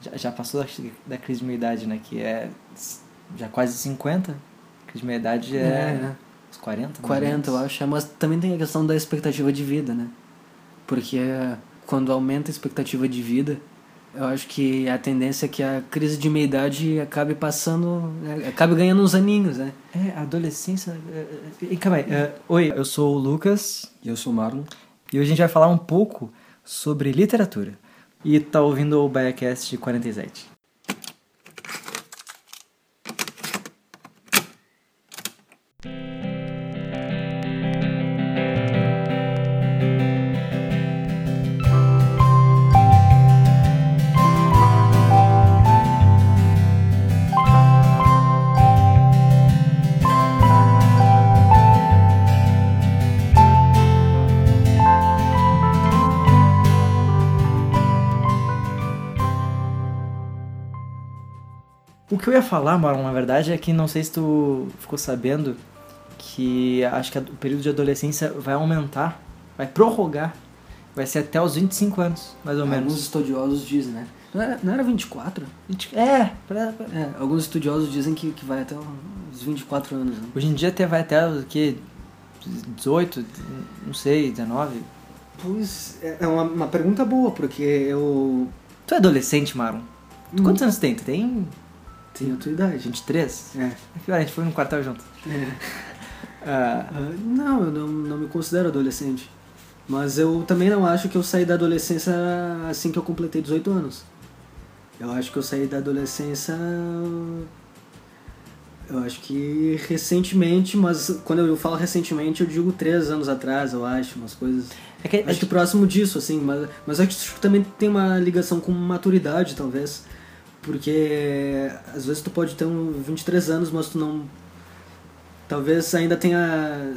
já, já passou da, da crise de meia-idade, né? Que é já quase 50. Crise de meia-idade é, É, né? uns 40. mais ou 40, eu acho. é, Mas também tem a questão da expectativa de vida, né? Porque quando aumenta a expectativa de vida, eu acho que a tendência é que a crise de meia-idade acabe passando, é, acabe ganhando uns aninhos, né? É, adolescência. é, é, E calma aí. oi, eu sou o Lucas E eu sou o Marlon. e hoje a gente vai falar um pouco sobre literatura. E tá ouvindo o Biacast 47. Que eu ia falar, Marlon, na verdade, é que não sei se tu ficou sabendo que acho que o período de adolescência vai aumentar, vai prorrogar, vai ser até os 25 anos, mais ou Alguns menos. estudiosos dizem, né? Não era, não era 24? É, pra- pra- É, alguns estudiosos dizem que, que vai até os 24 anos, né? hoje em dia até vai até o que 18, não sei, 19. Pois, é é uma, uma pergunta boa, porque eu Tu é adolescente, Marlon? Tu quantos anos tem? Tu tem tenho a tua idade. 23? É. É pior, a gente foi no quartel junto. é. Ah, não, eu não, não me considero adolescente. Mas eu também não acho que eu saí da adolescência assim que eu completei 18 anos. Eu acho que eu saí da adolescência. Eu acho que recentemente, mas quando eu falo recentemente, eu digo três anos atrás, eu acho, umas coisas. é que, Acho que próximo disso, assim, mas, mas acho que também tem uma ligação com maturidade, talvez. Porque às vezes tu pode ter um 23 anos, mas tu não. Talvez ainda tenha.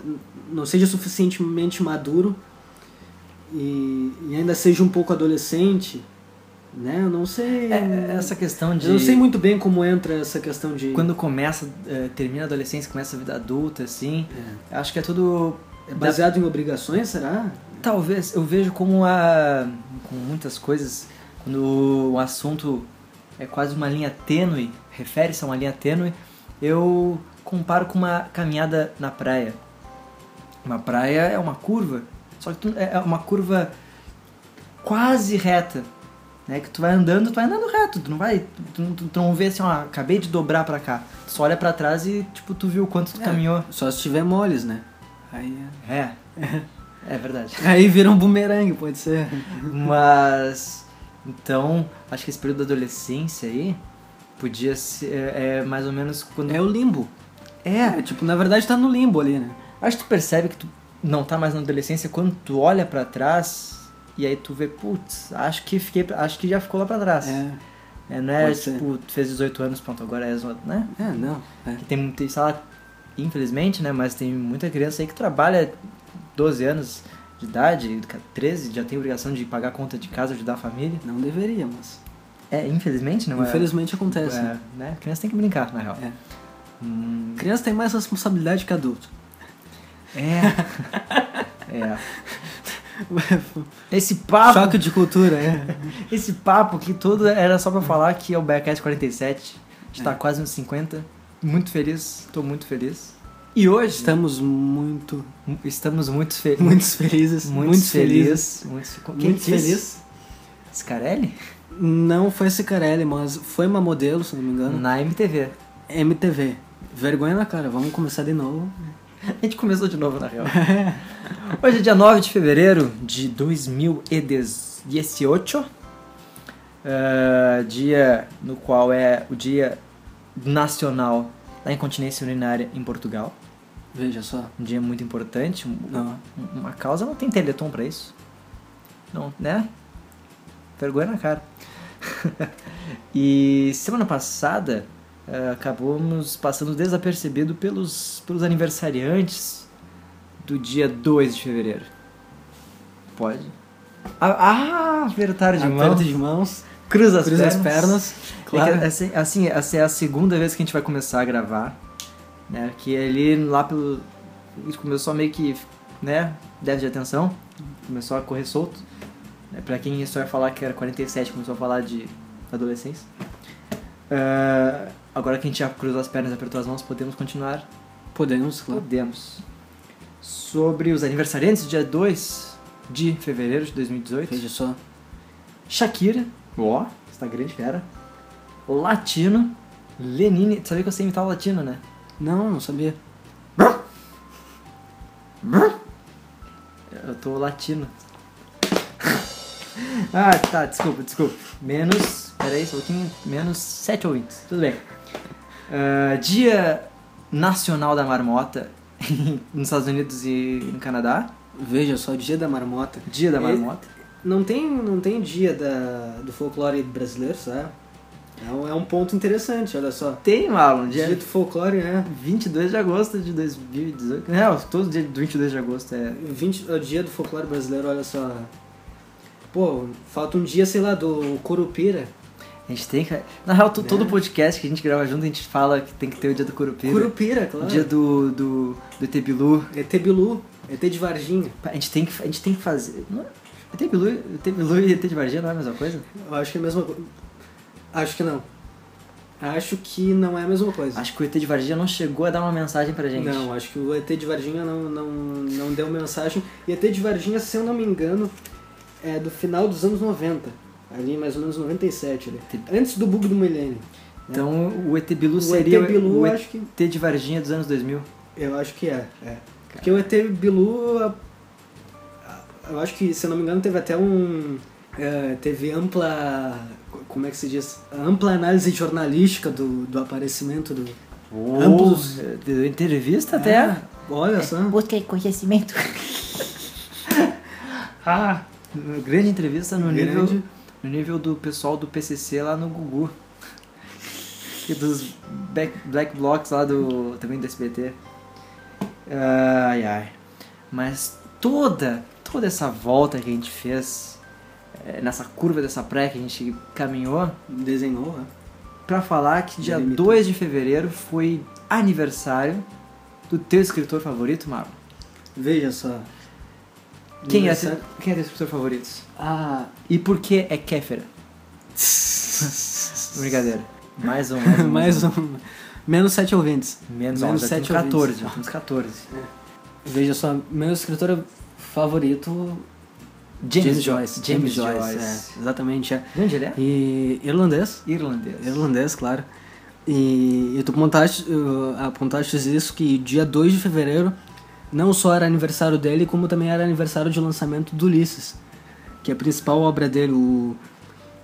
não seja suficientemente maduro e, e ainda seja um pouco adolescente, né? Eu não sei. é, essa questão de Eu não sei muito bem como entra essa questão de. quando começa, eh, termina a adolescência, começa a vida adulta, assim. É. Acho que é tudo. É baseado em obrigações, será? Talvez, eu vejo como a. com muitas coisas, quando o assunto é quase uma linha tênue, refere-se a uma linha tênue, eu comparo com uma caminhada na praia. Uma praia é uma curva, só que tu- é uma curva quase reta. Né, que tu vai andando, tu vai andando reto, tu não vai, tu, tu- tu não vê assim, ó, acabei de dobrar pra cá. Tu só olha pra trás e, tipo, tu viu quanto tu É. caminhou. Só se tiver moles, né? Aí, É, é verdade. aí vira um bumerangue, pode ser. Mas. Então, acho que esse período da adolescência aí podia ser é, mais ou menos quando. É o limbo. É, É, tipo, na verdade tá no limbo ali, né? acho que tu percebe que tu não tá mais na adolescência quando tu olha pra trás e aí tu vê, putz, acho que fiquei, acho que já ficou lá pra trás. É, É, não é tipo, tu fez 18 anos, pronto, agora outro, né? é, não. É. Que tem muita, sei lá, infelizmente, né, mas tem muita criança aí que trabalha 12 anos de idade, 13, já tem obrigação de pagar a conta de casa, ajudar a família. Não deveria, mas. É, infelizmente, não é? Infelizmente acontece. É, né? né? Criança tem que brincar, na real. É. Hum, Criança tem mais responsabilidade que adulto. é. é. Esse papo, Choque de cultura, é. esse papo aqui todo era só pra falar que é o Backcast 47. A gente tá É. quase nos 50. Muito feliz, tô muito feliz. E hoje Estamos muito, estamos muito, fe muito felizes. muito felizes. felizes. Muito, fe- Muito Quem feliz. Scarelli? Não foi Cicarelli, mas foi uma modelo, se não me engano. Na MTV. MTV. Vergonha na cara, vamos começar de novo. A gente começou de novo, na real. Hoje é dia 9 de fevereiro de 2018. eh, dia no qual é o Dia Nacional da Incontinência Urinária em Portugal. Veja só. Um dia muito importante. Não. Uma causa não tem teleton pra isso. Não, né? Vergonha na cara. e semana passada eh, acabamos passando desapercebido pelos, pelos aniversariantes do dia 2 de fevereiro. Pode? Ah, ah apertar de mão. Aperto de mãos, Cruza as cruza as pernas. pernas. Claro. Claro. assim, assim, essa é a segunda vez que a gente vai começar a gravar. Né? Que ali lá pelo. Gente começou a meio que. né? Déficit de atenção. Começou a correr solto. Né? Pra quem só ia falar que era 47, começou a falar de adolescência. Ah, agora que a gente já cruzou as pernas e apertou as mãos, podemos continuar? Podemos, claro. Podemos. Sobre os aniversariantes, dia 2 de fevereiro de 2018. Veja só. Shakira, ó, está grande fera. Latino, Lenine. Tu sabia que eu sei imitar o latino, né? Não, não sabia. Eu tô latino. ah, tá, desculpa, desculpa. Menos. Peraí, só um pouquinho. Menos 7 ouvintes. Tudo bem. Ah, dia Nacional da Marmota nos Estados Unidos e no Canadá. Veja só, dia da marmota. Dia da Marmota. Não tem, não tem dia da, do folclore brasileiro, sabe? É um, é um ponto interessante, olha só. Tem, Marlon, dia, do folclore, é. 22 de agosto de 2018. Não, todo dia do 22 de agosto é. 20, o dia do folclore brasileiro, olha só. Pô, falta um dia, sei lá, do Curupira. A gente tem que. Na real, Né? todo podcast que a gente grava junto, a gente fala que tem que ter o dia do Curupira. Curupira, claro. O dia do, do, do ET Bilu. ET de Varginha. A gente tem que, a gente tem que fazer. Não, é- ET Bilu, ET Bilu e ET de Varginha não é a mesma coisa? Eu acho que é a mesma coisa. Acho que não. Acho que não é a mesma coisa. Acho que o ET de Varginha não chegou a dar uma mensagem pra gente. Não, acho que o ET de Varginha não, não, não deu mensagem. E ET de Varginha, se eu não me engano, é do final dos anos 90. Ali, mais ou menos 97. Ali. Antes do bug do milênio. Então o ET Bilu O seria ET Bilu, o ET acho que. de Varginha dos anos 2000. Eu acho que é. é. Porque o ET Bilu, eu acho que, se eu não me engano, teve até um. é, teve ampla. Como é que se diz? Ampla análise jornalística do, do aparecimento do. Amplos- Deu entrevista até. É, olha só. Busca conhecimento. Ah, grande entrevista no Grande. nível no nível do pessoal do PCC lá no Gugu. E dos back, Black Blocks lá do também do SBT. Ai ai. Mas toda toda essa volta que a gente fez eh, nessa curva dessa praia que a gente caminhou Desenhou, né? pra falar que dia Delimitou. 2 de fevereiro foi aniversário do teu escritor favorito, Marlon. Veja só. Quem é, teu- quem é teu escritor favorito? Ah, E por que é Kéfera? Brincadeira. Mais um, mais um. mais um. Menos sete ouvintes. Menos, Menos um, já temos sete 14, ouvintes. já temos 14. Veja só, meu escritor favorito. James, Joyce. James, James Joyce. Joyce. É, exatamente. É. De onde ele é? E irlandês. Irlandês. Irlandês, claro. E, e tu apontaste, apontaste isso que dia 2 de fevereiro não só era aniversário dele, como também era aniversário de lançamento do Ulisses, que é a principal obra dele. O...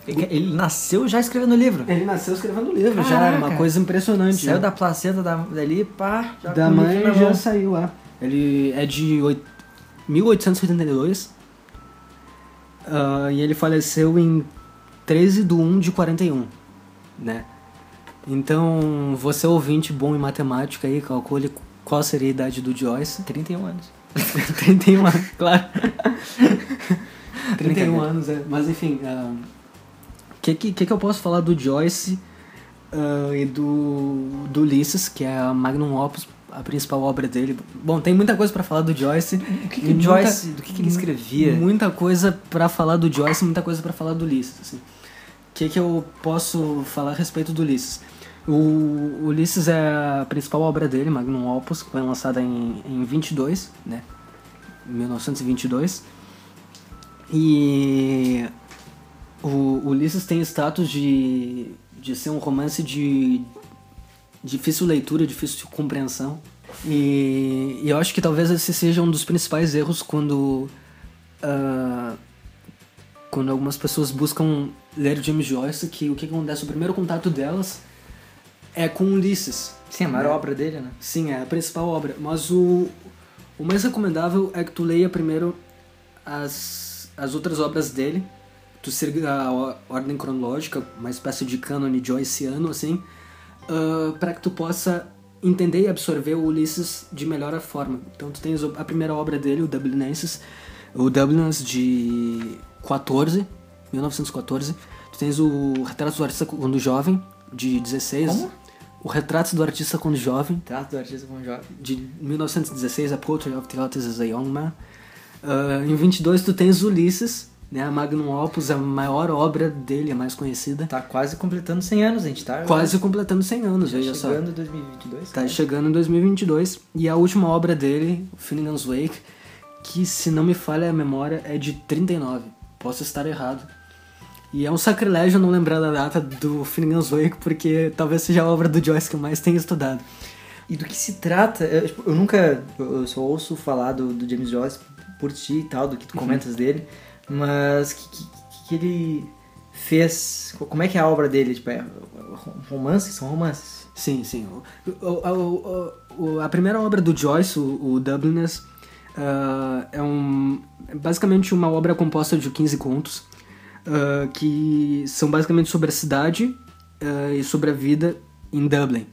Ele nasceu já escrevendo livro. Ele nasceu escrevendo livro, já Caraca. era uma coisa impressionante. Saiu né? da placenta da, dali, pá, já da mãe já saiu lá. Ele é de oit- 1882 ah, e ele faleceu em 13 de 1 de 41, né? Então, você ouvinte bom em matemática aí, calcule qual seria a idade do Joyce. 31 anos. 31 anos, claro. 31 Brincadeira. anos, é. Mas enfim, o que, que, que que eu posso falar do Joyce ah, e do, do Ulisses, que é a Magnum Opus, a principal obra dele? Bom, tem muita coisa pra falar do Joyce. O que, que e o muita- Joyce, do que, que ele escrevia? Muita coisa pra falar do Joyce, muita coisa pra falar do Ulisses. Assim. O que, que eu posso falar a respeito do Ulisses? O Ulisses é a principal obra dele, Magnum Opus, que foi lançada em, em 22, né? Em 1922. E o Ulisses tem status de, de ser um romance de difícil leitura, difícil compreensão. E, e eu acho que talvez esse seja um dos principais erros quando ah, quando algumas pessoas buscam ler James Joyce, que o que acontece? O primeiro contato delas é com Ulisses. Sim, a maior né? obra dele, né? Sim, é a principal obra. Mas o, o mais recomendável é que tu leia primeiro as, as outras obras dele. Tu siga a ordem cronológica, uma espécie de cânone joyceano, assim, ah, para que tu possa entender e absorver o Ulisses de melhor forma. Então tu tens a primeira obra dele, o Dublinenses, o Dubliners de 14, 1914. Tu tens o Retrato do Artista quando jovem, de 16. Como? O Retrato do Artista quando jovem, Trato do artista como jovem. de 1916, A Portrait of the Artist as a Young Man. Ah, em 22 tu tens Ulisses, né? A Magnum Opus, a maior obra dele, a mais conhecida. Tá quase completando 100 anos, gente tá? Quase completando 100 anos, tá veja só. chegando em 2022. Tá cara. chegando em 2022. E a última obra dele, Finnegan's Wake, que se não me falha a memória, é de 39. Posso estar errado. E é um sacrilégio não lembrar da data do Finnegan's Wake, porque talvez seja a obra do Joyce que eu mais tenha estudado. E do que se trata? Eu, tipo, eu nunca. Eu só ouço falar do, do James Joyce por ti e tal, do que tu comentas dele, mas que, que, que ele fez. Como é que é a obra dele? Tipo, é romances? São romances. Sim, sim. O, o- o- a primeira obra do Joyce, o, Dubliners, ah, é um, é basicamente uma obra composta de 15 contos, ah, que são basicamente sobre a cidade ah, e sobre a vida em Dublin.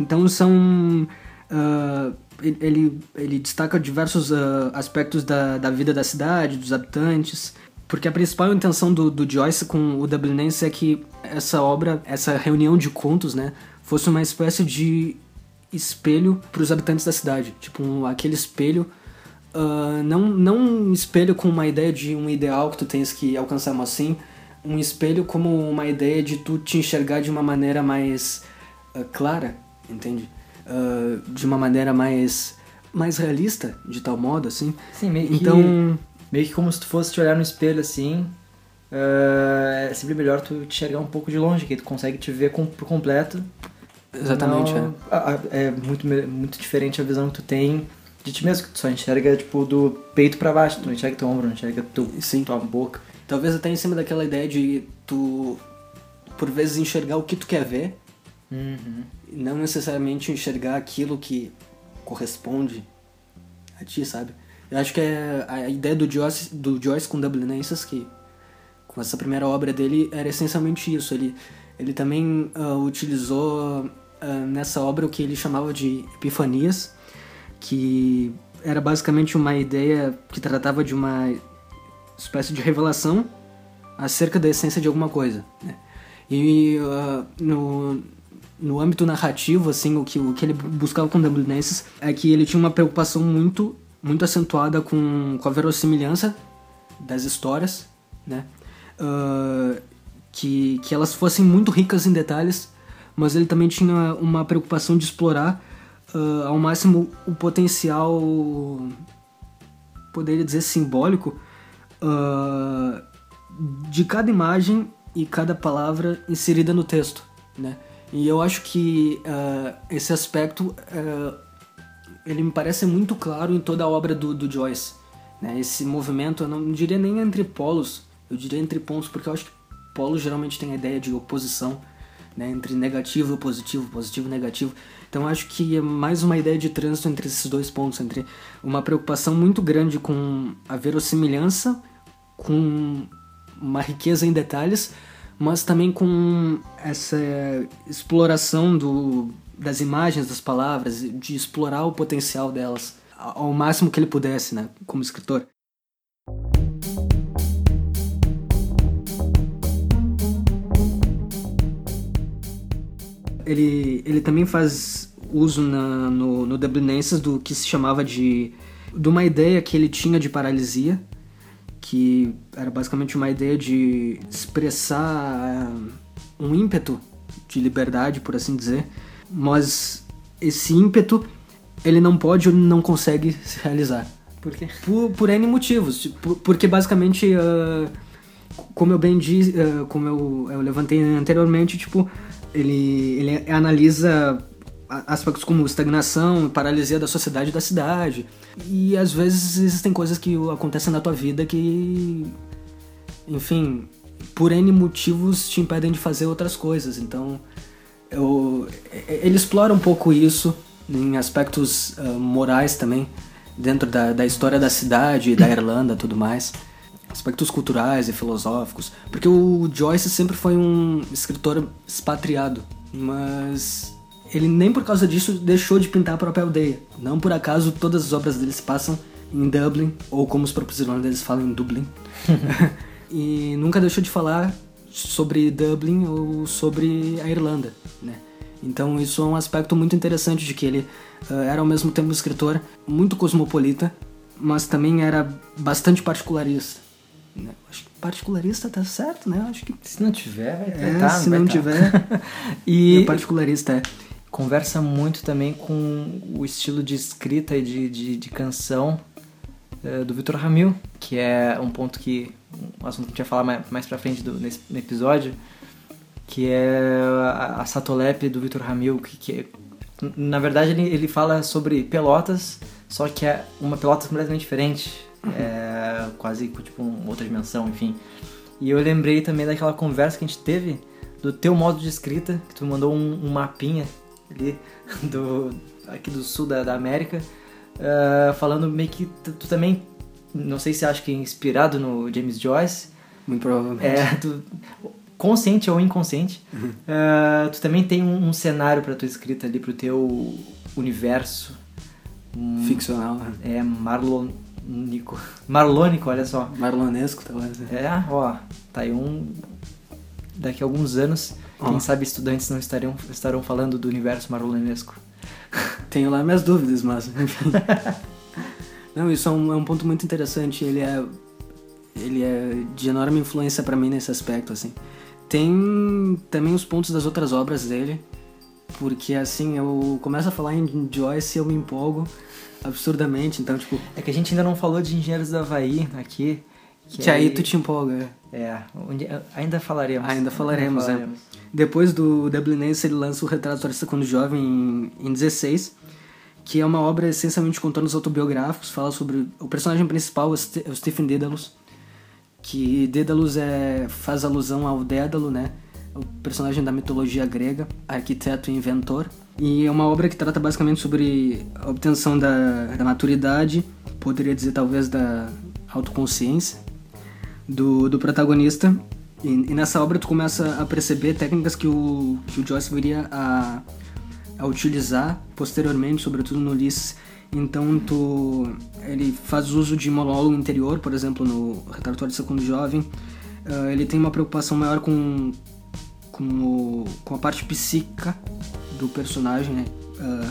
Então são. Ele- ele, destaca diversos ah, aspectos da, da vida da cidade, dos habitantes. Porque a principal intenção do, do Joyce com o Dublinense é que essa obra, essa reunião de contos, né, fosse uma espécie de espelho para os habitantes da cidade. Tipo, um- aquele espelho. ah, não, não um espelho com uma ideia de um ideal que tu tens que alcançar, mas sim um espelho como uma ideia de tu te enxergar de uma maneira mais ah, clara, entende? Ah, de uma maneira mais mais realista, de tal modo, assim. Sim, meio que. Então, Meio que como se tu fosse te olhar no espelho assim. ah, é sempre melhor tu te enxergar um pouco de longe, que tu consegue te ver com, por completo. exatamente, Não- ah, é muito, muito diferente a visão que tu tem de ti mesmo, que tu só enxerga tipo do peito pra baixo, tu não enxerga teu ombro, não enxerga tu, Sim. tua boca. Talvez até em cima daquela ideia de tu, por vezes, enxergar o que tu quer ver, Uhum. não necessariamente enxergar aquilo que corresponde a ti, sabe? Eu acho que é a ideia do Joyce, do Joyce com Dublinenses, que com essa primeira obra dele, era essencialmente isso. Ele, ele também ah, utilizou ah, nessa obra o que ele chamava de epifanias, que era basicamente uma ideia que tratava de uma espécie de revelação acerca da essência de alguma coisa. Né? E ah, no, no âmbito narrativo, assim, o que, o que ele buscava com Dublinenses é que ele tinha uma preocupação muito, muito acentuada com, com a verossimilhança das histórias, né? Ah, que, que elas fossem muito ricas em detalhes, mas ele também tinha uma preocupação de explorar ah, ao máximo o potencial, poderia dizer simbólico, ah, de cada imagem e cada palavra inserida no texto, né? E eu acho que ah, esse aspecto ah, ele me parece muito claro em toda a obra do, do Joyce, né? Esse movimento, eu não diria nem entre polos, eu diria entre pontos, porque eu acho que polos geralmente tem a ideia de oposição, né? Entre negativo e positivo, positivo e negativo. Então eu acho que é mais uma ideia de trânsito entre esses dois pontos, entre uma preocupação muito grande com a verossimilhança, com uma riqueza em detalhes, mas também com essa exploração do, das imagens, das palavras, de explorar o potencial delas ao máximo que ele pudesse, né, como escritor. Ele, ele também faz uso na, no, no Dublinenses do que se chamava de de uma ideia que ele tinha de paralisia, que era basicamente uma ideia de expressar eh, um ímpeto de liberdade, por assim dizer, mas esse ímpeto ele não pode ou não consegue se realizar. Por quê? Por, por N motivos. Tipo, porque basicamente, ah, como eu bem disse, ah, como eu, eu levantei anteriormente, tipo, ele, ele analisa aspectos como estagnação, paralisia da sociedade e da cidade. E às vezes existem coisas que acontecem na tua vida que, enfim, por N motivos te impedem de fazer outras coisas. Então, eu, ele explora um pouco isso em aspectos ah, morais também, dentro da, da história da cidade, da Irlanda tudo mais. Aspectos culturais e filosóficos. Porque o Joyce sempre foi um escritor expatriado, mas ele nem por causa disso deixou de pintar a própria aldeia. Não por acaso todas as obras dele se passam em Dublin, ou como os próprios irlandeses falam, em Dublin. e nunca deixou de falar sobre Dublin ou sobre a Irlanda, né? Então isso é um aspecto muito interessante de que ele eh, era ao mesmo tempo um escritor muito cosmopolita, mas também era bastante particularista. né? Acho que particularista tá certo, né? Acho que. Se não tiver, vai É, tentar, se vai não tá. tiver. E é particularista, é. Conversa muito também com o estilo de escrita e de, de, de canção eh, do Vitor Ramil, que é um ponto que. um assunto que a gente vai falar mais, mais pra frente do, nesse no episódio, que é a, a Satolep do Vitor Ramil, que, que é- na verdade ele, ele fala sobre pelotas, só que é uma pelota completamente diferente, é quase tipo uma outra dimensão, enfim. E eu lembrei também daquela conversa que a gente teve do teu modo de escrita, que tu mandou um, um mapinha ali do aqui do sul da, da América, ah, falando meio que tu, também, não sei se acha que é inspirado no James Joyce, Muito provavelmente. é, tu, consciente ou inconsciente, ah, tu também tem um, um cenário pra tua escrita ali, pro teu universo. Um- Ficcional, né? É marlonico. Marlônico, olha só. Marlonesco, talvez. né? É, ó, tá aí um. Daqui a alguns anos, Quem sabe estudantes não estariam, estarão falando do universo marlonesco. Tenho lá minhas dúvidas, mas enfim. Não, isso é um, é um ponto muito interessante. Ele é, ele é de enorme influência pra mim nesse aspecto, assim. Tem também os pontos das outras obras dele, porque assim eu começo a falar em Joyce e eu me empolgo absurdamente. Então, tipo, É que a gente ainda não falou de Engenheiros do Havaí aqui. Que aí tu te empolga. É, onde- ainda falaremos. Ainda falaremos, é. falaremos. Depois do Dublinense, ele lança o Retrato do Artista quando jovem em, em 16, que é uma obra essencialmente contando os autobiográficos, fala sobre o personagem principal, o o Stephen Dedalus, que Dedalus é, faz alusão ao Dédalo, né? O personagem da mitologia grega, arquiteto e inventor. E é uma obra que trata basicamente sobre a obtenção da, da maturidade, poderia dizer talvez da autoconsciência, do, do protagonista. E, e nessa obra tu começa a perceber técnicas que o, que o Joyce viria a, a utilizar posteriormente, sobretudo no Ulisses. Então tu, ele faz uso de monólogo interior, por exemplo, no Retrato de Segundo Jovem. Ah, ele tem uma preocupação maior com, com, o, com a parte psíquica do personagem, né? Ah,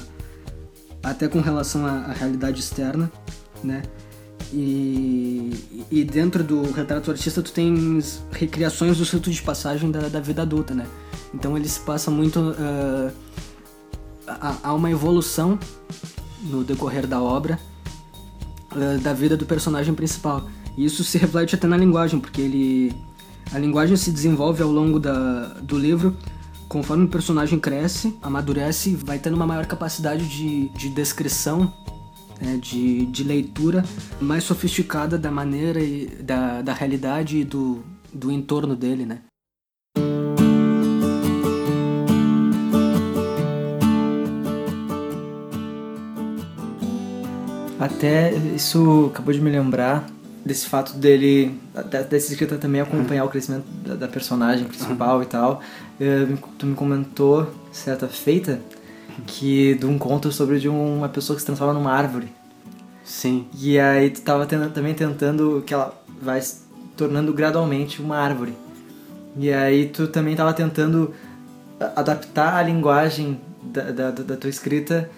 até com relação à, à realidade externa, né? E, e dentro do retrato artista tu tens recriações do ciclo de passagem da, da vida adulta, né? Então ele se passa muito... ah, há- uma evolução no decorrer da obra ah, da vida do personagem principal. E isso se reflete até na linguagem, porque ele a linguagem se desenvolve ao longo da, do livro conforme o personagem cresce, amadurece vai tendo uma maior capacidade de, de descrição, né, de, de leitura mais sofisticada da maneira e da, da realidade e do, do entorno dele, né? Até isso acabou de me lembrar desse fato dele, dessa escrita também acompanhar o crescimento da, da personagem principal e tal. Eh, tu me comentou, certa feita, que de um conto sobre de uma pessoa que se transforma numa árvore. Sim. E aí tu tava ten- também tentando que ela vai se tornando gradualmente uma árvore. E aí tu também tava tentando adaptar a linguagem da, da, da tua escrita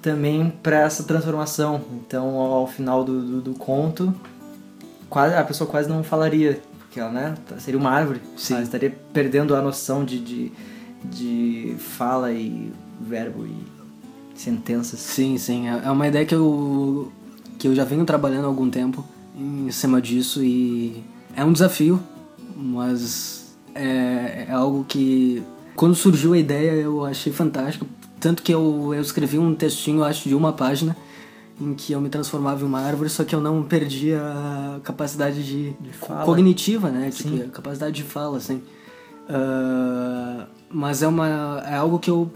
também para essa transformação. Então ao final do, do, do conto, quase, a pessoa quase não falaria, porque ela né, seria uma árvore. Sim. Ela estaria perdendo a noção de, de, de fala e verbo e sentenças. Sim, sim. É é uma ideia que eu, que eu já venho trabalhando há algum tempo em cima disso e é um desafio, mas é, é algo que quando surgiu a ideia eu achei fantástico. Tanto que eu, eu escrevi um textinho, acho, de uma página em que eu me transformava em uma árvore, só que eu não perdia a capacidade de, fala. cognitiva, né? Tipo, Sim. a capacidade de fala, assim. Ah, mas é, uma, é algo que eu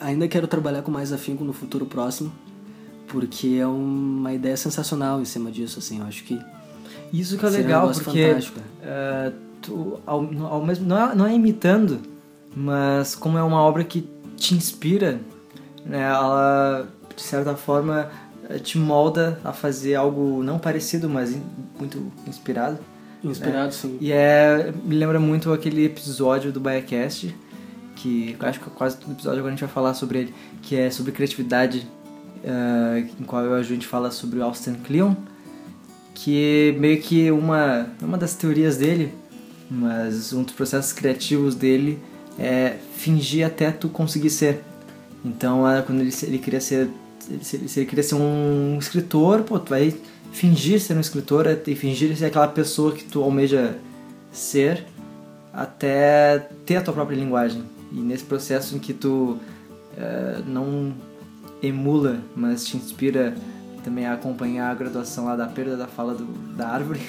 ainda quero trabalhar com mais afinco no futuro próximo, porque é uma ideia sensacional em cima disso, assim. Eu acho que Isso que é um legal, negócio porque fantástico. eh, tu, ao, ao mesmo, não, é, não é imitando, mas como é uma obra que te inspira, né, ela de certa forma eh, te molda a fazer algo não parecido, mas in- muito inspirado. Inspirado, sim. E é, me lembra muito aquele episódio do BaiaCast, que acho que quase todo episódio agora a gente vai falar sobre ele, que é sobre criatividade, eh, em qual eu a gente fala sobre o Austin Kleon. que meio que uma, uma das teorias dele, mas um dos processos criativos dele é fingir até tu conseguir ser. Então, quando ele, ele queria ser se ele, se ele queria ser um escritor, pô, tu vai fingir ser um escritor e fingir ser aquela pessoa que tu almeja ser até ter a tua própria linguagem. E nesse processo em que tu uh, não emula, mas te inspira também a acompanhar a graduação lá da perda da fala do, da árvore,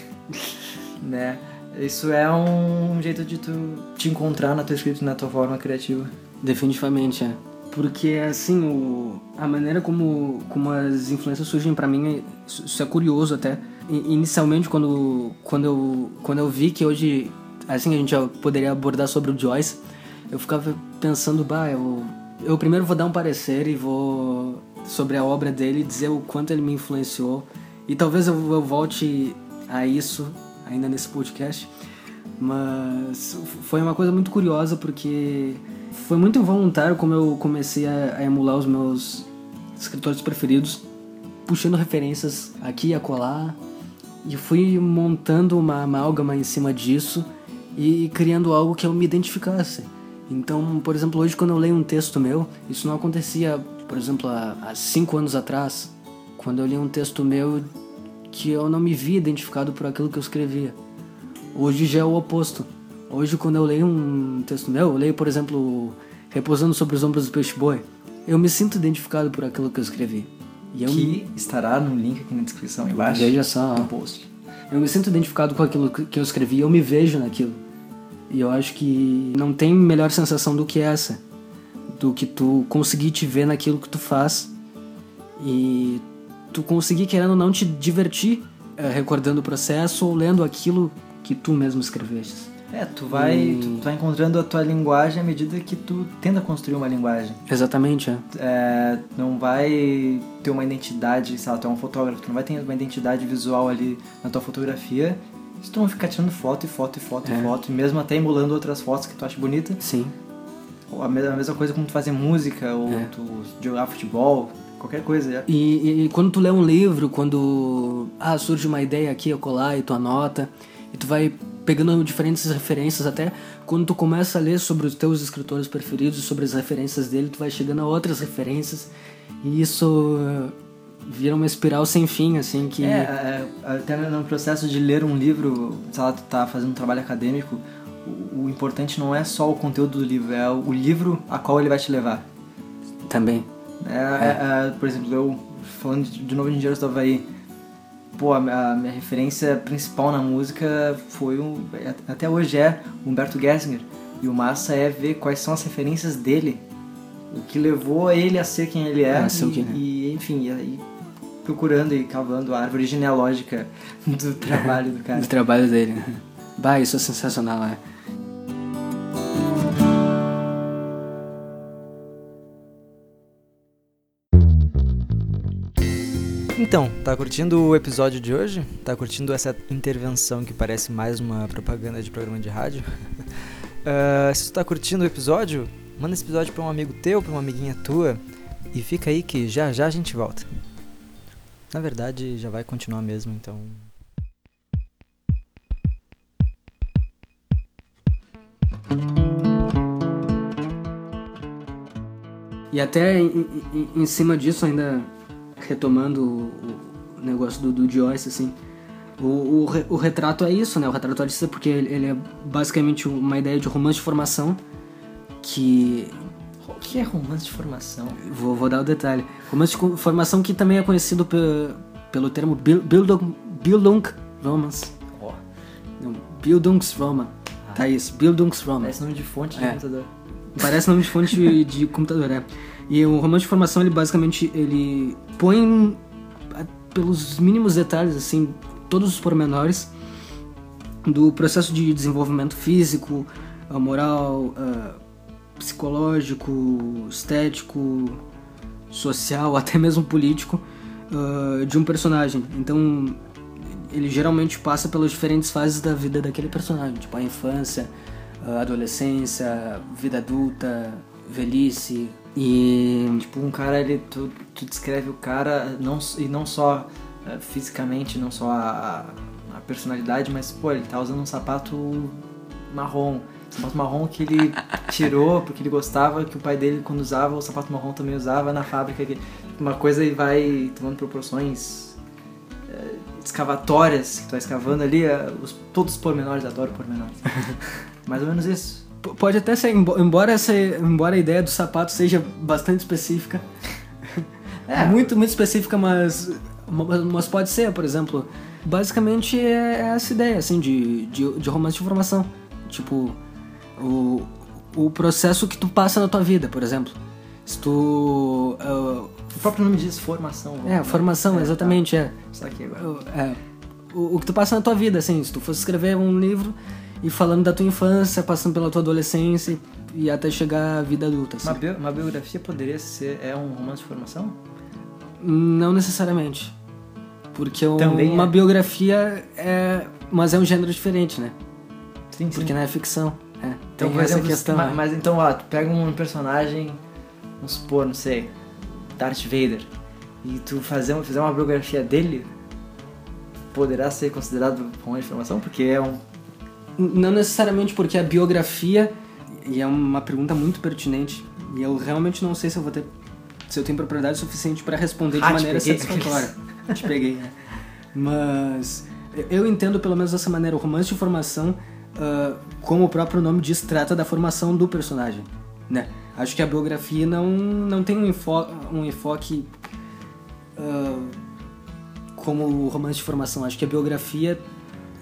né? Isso é um jeito de tu te encontrar na tua escrita, na tua forma criativa. Definitivamente, é. Porque, assim, o, a maneira como, como as influências surgem para mim, isso é curioso até. Inicialmente, quando, quando, eu, quando eu vi que hoje, assim, a gente já poderia abordar sobre o Joyce, eu ficava pensando, bah, eu, eu primeiro vou dar um parecer e vou, sobre a obra dele, dizer o quanto ele me influenciou. E talvez eu, eu volte a isso ainda nesse podcast. Mas foi uma coisa muito curiosa porque foi muito involuntário como eu comecei a, a emular os meus escritores preferidos, puxando referências aqui e acolá, e fui montando uma amálgama em cima disso e criando algo que eu me identificasse. Então, por exemplo, hoje quando eu leio um texto meu, isso não acontecia, por exemplo, há, há cinco anos atrás, quando eu li um texto meu que eu não me via identificado por aquilo que eu escrevia. Hoje já é o oposto. Hoje, quando eu leio um texto meu, eu leio, por exemplo, Repousando sobre os ombros do peixe boi, eu me sinto identificado por aquilo que eu escrevi. E eu que me... estará no link aqui na descrição embaixo. Veja só. No post. Eu me sinto identificado com aquilo que eu escrevi, eu me vejo naquilo. E eu acho que não tem melhor sensação do que essa. Do que tu conseguir te ver naquilo que tu faz e tu conseguir, querendo não, te divertir é, recordando o processo ou lendo aquilo que tu mesmo escreveste. É, tu vai, e... tu, tu, vai encontrando a tua linguagem à medida que tu tenta construir uma linguagem. Exatamente, é. é não vai ter uma identidade, sei lá, tu é um fotógrafo, tu não vai ter uma identidade visual ali na tua fotografia se tu não ficar tirando foto e foto e foto é. e foto, e mesmo até emulando outras fotos que tu acha bonita. Sim. A mesma coisa como tu fazer música, ou é. tu jogar futebol, qualquer coisa. É. E, e, quando tu lê um livro, quando ah, surge uma ideia aqui, eu colar e tu anota, e tu vai pegando diferentes referências, até quando tu começa a ler sobre os teus escritores preferidos, sobre as referências dele, tu vai chegando a outras referências, e isso vira uma espiral sem fim, assim, que... É, é, até no processo de ler um livro, sei lá, tu tá fazendo um trabalho acadêmico, o, o importante não é só o conteúdo do livro, é o, livro a qual ele vai te levar. Também. É, é. é por exemplo, eu, falando de novo de Engenheiros do Havaí, pô, a, minha referência principal na música foi um, até hoje é Humberto Gessinger. E o massa é ver quais são as referências dele, o que levou ele a ser quem ele é. e, que, né? e, enfim, e, procurando e cavando a árvore genealógica do trabalho do cara. do trabalho dele. Bah, isso é sensacional, é. Então, tá curtindo o episódio de hoje? Tá curtindo essa intervenção que parece mais uma propaganda de programa de rádio? uh, se tu tá curtindo o episódio, manda esse episódio pra um amigo teu, pra uma amiguinha tua e fica aí que já já a gente volta. Na verdade, já vai continuar mesmo, então. E até em, em, em cima disso ainda retomando o, negócio do, do Joyce, assim, o, o, o, retrato é isso, né? O retrato artista, porque ele, ele, é basicamente uma ideia de romance de formação que. O que é romance de formação? Vou, vou dar o detalhe. Romance de formação que também é conhecido pelo, pelo termo Bildung, Bildungsromance. Oh. Bildungsroman. Ah. Tá isso, Bildungsroman. Parece nome de fonte de é. computador. Parece nome de fonte de, de computador, é. E o romance de formação, ele basicamente ele põe pelos mínimos detalhes, assim, todos os pormenores do processo de desenvolvimento físico, moral, psicológico, estético, social, até mesmo político de um personagem. Então, ele geralmente passa pelas diferentes fases da vida daquele personagem, tipo a infância, a adolescência, vida adulta, velhice, e, tipo, um cara, ele, tu, tu descreve o cara não, e não só uh, fisicamente, não só a, a, personalidade, mas pô, ele tá usando um sapato marrom. Sapato marrom que ele tirou porque ele gostava que o pai dele, quando usava, o sapato marrom também usava na fábrica. Uma coisa e vai tomando proporções uh, escavatórias que tu tá escavando ali, uh, os, todos os pormenores, adoro pormenores. Mais ou menos isso. Pode até ser, embora, essa, embora a ideia do sapato seja bastante específica. É, muito, muito específica, mas, mas pode ser, por exemplo. Basicamente é, é essa ideia, assim, de, de, de romance de formação. Tipo, o, o processo que tu passa na tua vida, por exemplo. Se tu. Uh, o próprio nome diz formação. É, formação, é, exatamente, tá. é. Isso aqui agora. É, o, o que tu passa na tua vida, assim, se tu fosse escrever um livro e falando da tua infância, passando pela tua adolescência e até chegar à vida adulta. Assim. Uma, bi uma biografia poderia ser é um romance de formação? Não necessariamente. Porque Também uma é. biografia é. Mas é um gênero diferente, né? Sim, sim. Porque não é ficção. Então, Tem essa exemplo, questão. mas, né? mas então, ó, tu pega um personagem, vamos supor, não sei, Darth Vader, e tu fazer, fizer uma biografia dele, poderá ser considerado romance de formação? Porque é um Não necessariamente porque a biografia, e é uma pergunta muito pertinente, e eu realmente não sei se eu vou ter. Se eu tenho propriedade suficiente para responder de Ah, te maneira peguei. satisfatória. Te peguei, né? Mas eu entendo pelo menos dessa maneira o romance de formação, ah, como o próprio nome diz, trata da formação do personagem, né? Acho que a biografia não, não tem um, enfo um enfoque ah, como o romance de formação. Acho que a biografia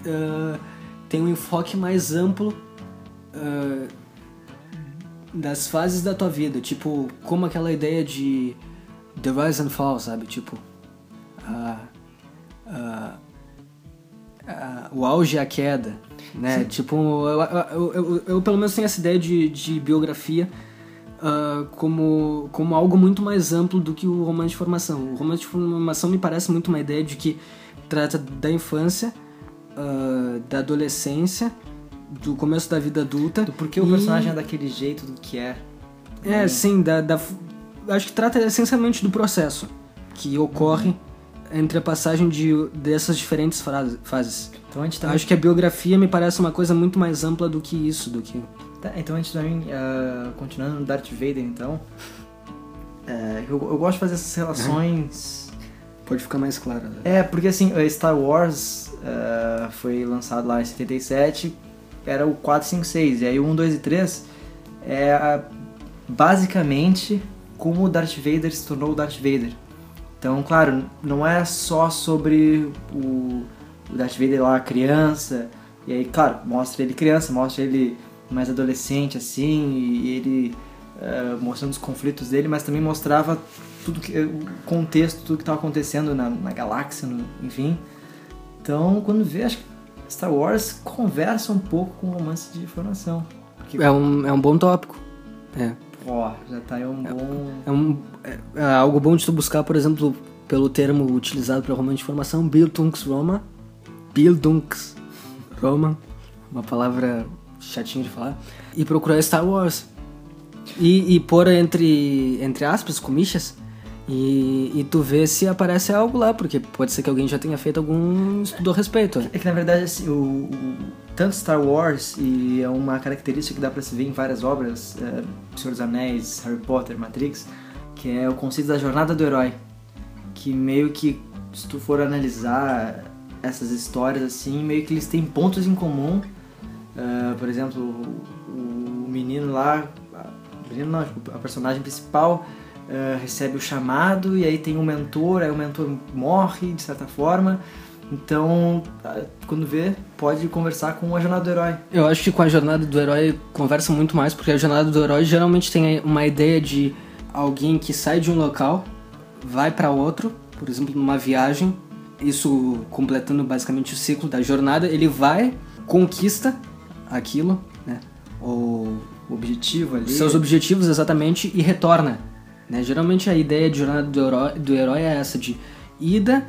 ah, tem um enfoque mais amplo das fases da tua vida. Tipo, como aquela ideia de The Rise and Fall, sabe? Tipo, o auge e a queda, né? Tipo, eu, eu, eu- eu pelo menos tenho essa ideia de, de biografia ah, como, como algo muito mais amplo do que o romance de formação. O romance de formação me parece muito uma ideia de que trata da infância, ah, da adolescência, do começo da vida adulta. do porquê o e- personagem é daquele jeito, do que é. é, sim, da, da- acho que trata essencialmente do processo que ocorre entre a passagem de, dessas diferentes fases. Então também Acho que a biografia me parece uma coisa muito mais ampla do que isso, do que... Tá, então a gente também, ah, continuando no Darth Vader, então, é, eu, eu gosto de fazer essas relações... Pode ficar mais claro. né? É, porque assim, Star Wars ah, foi lançado lá em 77, era o 4, 5, 6, e aí o 1, 2 e 3 é basicamente como o Darth Vader se tornou o Darth Vader. Então, claro, não é só sobre o, o Darth Vader lá criança, e aí, claro, mostra ele criança, mostra ele mais adolescente assim, e ele eh, mostrando os conflitos dele, mas também mostrava tudo que, o contexto, tudo que estava acontecendo na, na galáxia, no- enfim. Então, quando vê, acho que Star Wars conversa um pouco com o romance de formação. Porque, É um, é um bom tópico. É. ó, já tá aí um bom. É, um, é, é algo bom de tu buscar, por exemplo, pelo termo utilizado para romance de formação, Bildungsroman. Bildungsroman. Uma palavra chatinha de falar. E procurar Star Wars. E, e pôr entre, entre aspas, comixas. E, e tu vê se aparece algo lá, porque pode ser que alguém já tenha feito algum estudo a respeito. É que na verdade assim, o, o- tanto Star Wars e é uma característica que dá pra se ver em várias obras, é, Senhor dos Anéis, Harry Potter, Matrix, que é o conceito da jornada do herói, que meio que se tu for analisar essas histórias assim, meio que eles têm pontos em comum. É, por exemplo, o, o menino lá, o menino não, a personagem principal é, recebe o chamado e aí tem um mentor, aí o mentor morre de certa forma. Então, quando vê, pode conversar com a jornada do herói. Eu acho que com a jornada do herói conversa muito mais, porque a jornada do herói geralmente tem uma ideia de alguém que sai de um local, vai para outro, por exemplo, numa viagem, isso completando basicamente o ciclo da jornada, ele vai, conquista aquilo, né? Ou O objetivo ali. seus objetivos exatamente e retorna. Né? Geralmente a ideia de jornada do herói, do herói é essa de ida,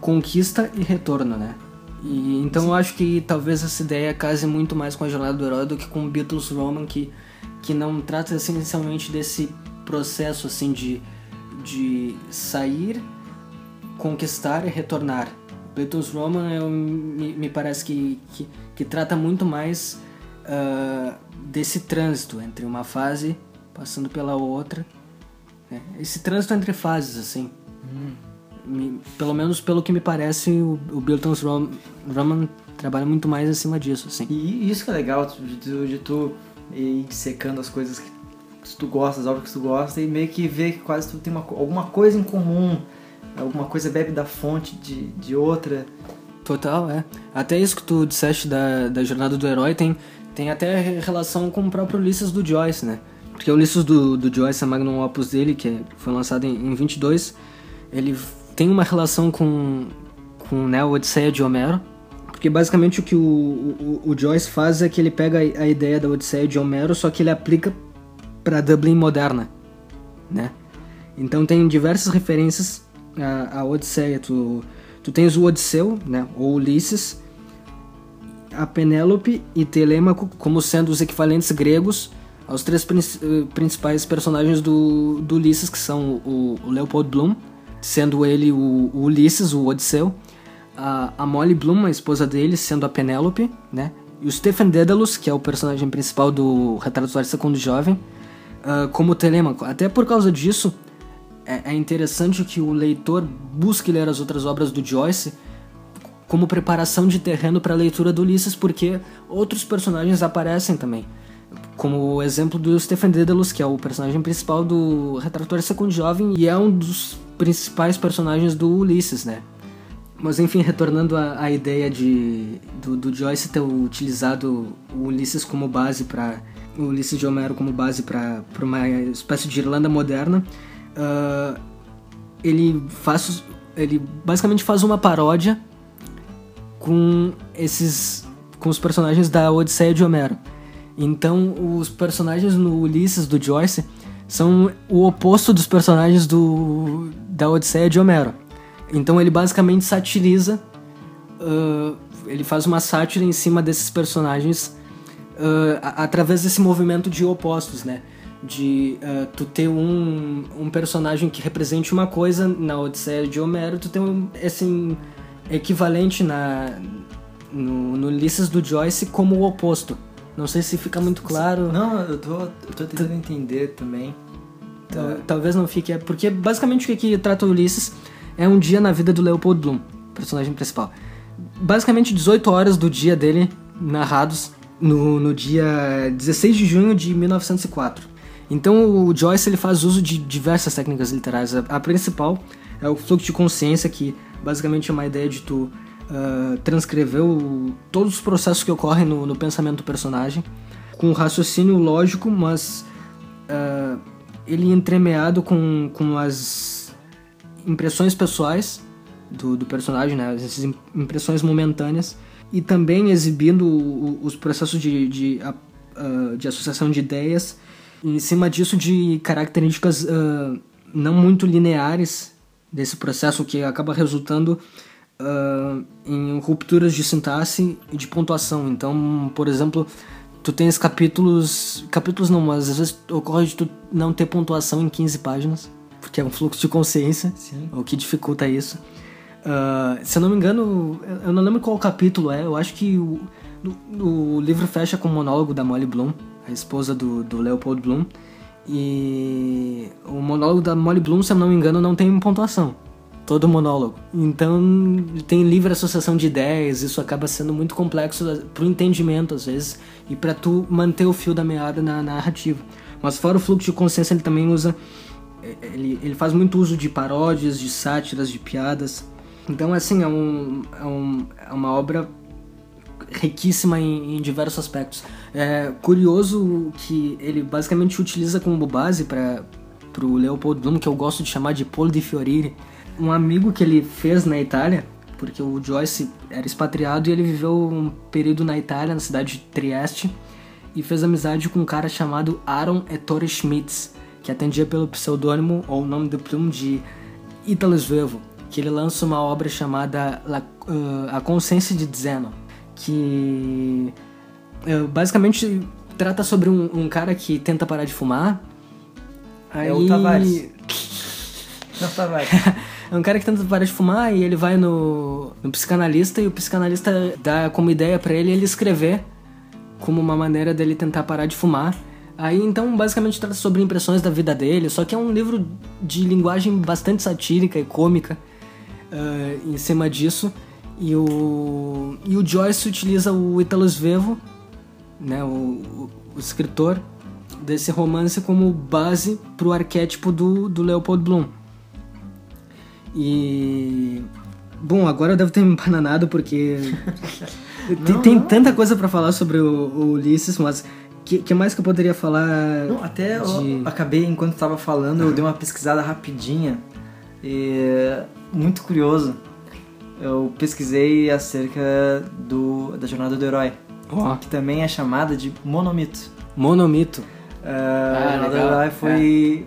conquista e retorno, né? E, então eu acho que talvez essa ideia case muito mais com a jornada do herói do que com Beatles Roman, que, que não trata essencialmente desse processo assim de, de sair conquistar e retornar. Beatles Roman eu, me, me parece que, que, que, trata muito mais uh, desse trânsito entre uma fase passando pela outra. Né? Esse trânsito entre fases, assim. Hum. Me, pelo menos pelo que me parece, o, o Bilton's Roman trabalha muito mais acima disso, assim. E isso que é legal, de, de, de tu ir secando as coisas que tu gosta, as obras que tu gosta, e meio que ver que quase tu tem uma, alguma coisa em comum, alguma coisa bebe da fonte de, de outra. Total, é. Até isso que tu disseste da, da jornada do herói tem, tem até relação com o próprio Ulisses do Joyce, né? Porque o Ulisses do, do Joyce, a magnum opus dele, que foi lançado em, em 22, ele tem uma relação com, com né, o Odisseia de Homero, porque basicamente o que o, o, o, Joyce faz é que ele pega a ideia da Odisseia de Homero, só que ele aplica para Dublin moderna, né? Então tem diversas referências à, à Odisseia. Tu, tu tens o Odisseu, né? Ou Ulisses, a Penélope e Telêmaco como sendo os equivalentes gregos aos três eh, principais personagens do, do Ulisses, que são o, o Leopold Bloom, sendo ele o, o Ulisses, o Odisseu, a, a Molly Bloom, a esposa dele, sendo a Penélope, né? E o Stephen Dedalus, que é o personagem principal do Retrato do Segundo Jovem, uh, como Telêmaco. Até por causa disso, é, é, interessante que o leitor busque ler as outras obras do Joyce como preparação de terreno para a leitura do Ulisses, porque outros personagens aparecem também. Como o exemplo do Stephen Dedalus, que é o personagem principal do Retrato Segundo Jovem e é um dos principais personagens do Ulisses, né? Mas enfim, retornando à, à ideia de do, do, Joyce ter utilizado o Ulisses como base para o Ulisses de Homero como base para uma espécie de Irlanda moderna, uh, ele faz ele basicamente faz uma paródia com esses com os personagens da Odisseia de Homero. Então, os personagens no Ulisses do Joyce são o oposto dos personagens do da Odisseia de Homero. Então ele basicamente satiriza, uh, ele faz uma sátira em cima desses personagens uh, através desse movimento de opostos, né? De uh, tu ter um, um personagem que represente uma coisa na Odisseia de Homero, tu tem um, equivalente na, no, no Ulisses do Joyce como o oposto. Não sei se fica muito claro. Não, eu tô, eu tô tentando entender também. Talvez não fique. É porque basicamente o que, que trata o Ulisses é um dia na vida do Leopold Bloom, personagem principal. Basicamente 18 horas do dia dele narrados no, no dia 16 de junho de 1904. Então o Joyce ele faz uso de diversas técnicas literárias. A, a principal é o fluxo de consciência, que basicamente é uma ideia de tu uh, transcrever o, todos os processos que ocorrem no, no, pensamento do personagem, com um raciocínio lógico, mas uh, ele entremeado com, com as impressões pessoais do, do personagem, né? Essas impressões momentâneas. E também exibindo os processos de, de, uh, de associação de ideias. Em cima disso, de características não muito lineares desse processo, que acaba resultando uh, em rupturas de sintaxe e de pontuação. Então, por exemplo, tu tens capítulos. Capítulos não, mas às vezes ocorre de tu não ter pontuação em 15 páginas porque é um fluxo de consciência, Sim. o que dificulta isso. Uh, se eu não me engano, eu não lembro qual capítulo é, eu acho que o, o, livro fecha com o monólogo da Molly Bloom, a esposa do, do Leopold Bloom, e o monólogo da Molly Bloom, se eu não me engano, não tem pontuação. Todo monólogo. Então tem livre associação de ideias, isso acaba sendo muito complexo pro entendimento às vezes e para tu manter o fio da meada na, na narrativa. Mas fora o fluxo de consciência, ele também usa ele, ele faz muito uso de paródias, de sátiras, de piadas. Então, assim, é, um, é, um, é uma obra riquíssima em, em, diversos aspectos. É curioso que ele basicamente utiliza como base para o Leopold Bloom, que eu gosto de chamar de Polo di Fiorire, um amigo que ele fez na Itália, porque o Joyce era expatriado e ele viveu um período na Itália, na cidade de Trieste, e fez amizade com um cara chamado Aaron Ettore Schmitz, que atendia pelo pseudônimo ou nome do plume de Italo Svevo, que ele lança uma obra chamada La, uh, A Consciência de Zeno, que uh, basicamente trata sobre um, um, cara que tenta parar de fumar. Aí... É o Tavares. Não, Tavares. É um cara que tenta parar de fumar e ele vai no, no psicanalista e o psicanalista dá como ideia para ele ele escrever como uma maneira dele tentar parar de fumar. Aí então basicamente trata sobre impressões da vida dele, só que é um livro de linguagem bastante satírica e cômica uh, em cima disso. E o, e o Joyce utiliza o Italo Svevo, né, o, o, escritor desse romance como base para o arquétipo do, do Leopold Bloom. E. Bom, agora eu devo ter me embananado porque. tem, tem tanta coisa para falar sobre o, o Ulisses, mas que, que mais que eu poderia falar? Não, até de... eu acabei, enquanto estava falando, eu dei uma pesquisada rapidinha. E, muito curioso. Eu pesquisei acerca do, da Jornada do Herói, oh. que também é chamada de monomito. Monomito. Uh, ah, a Jornada legal. do Herói foi.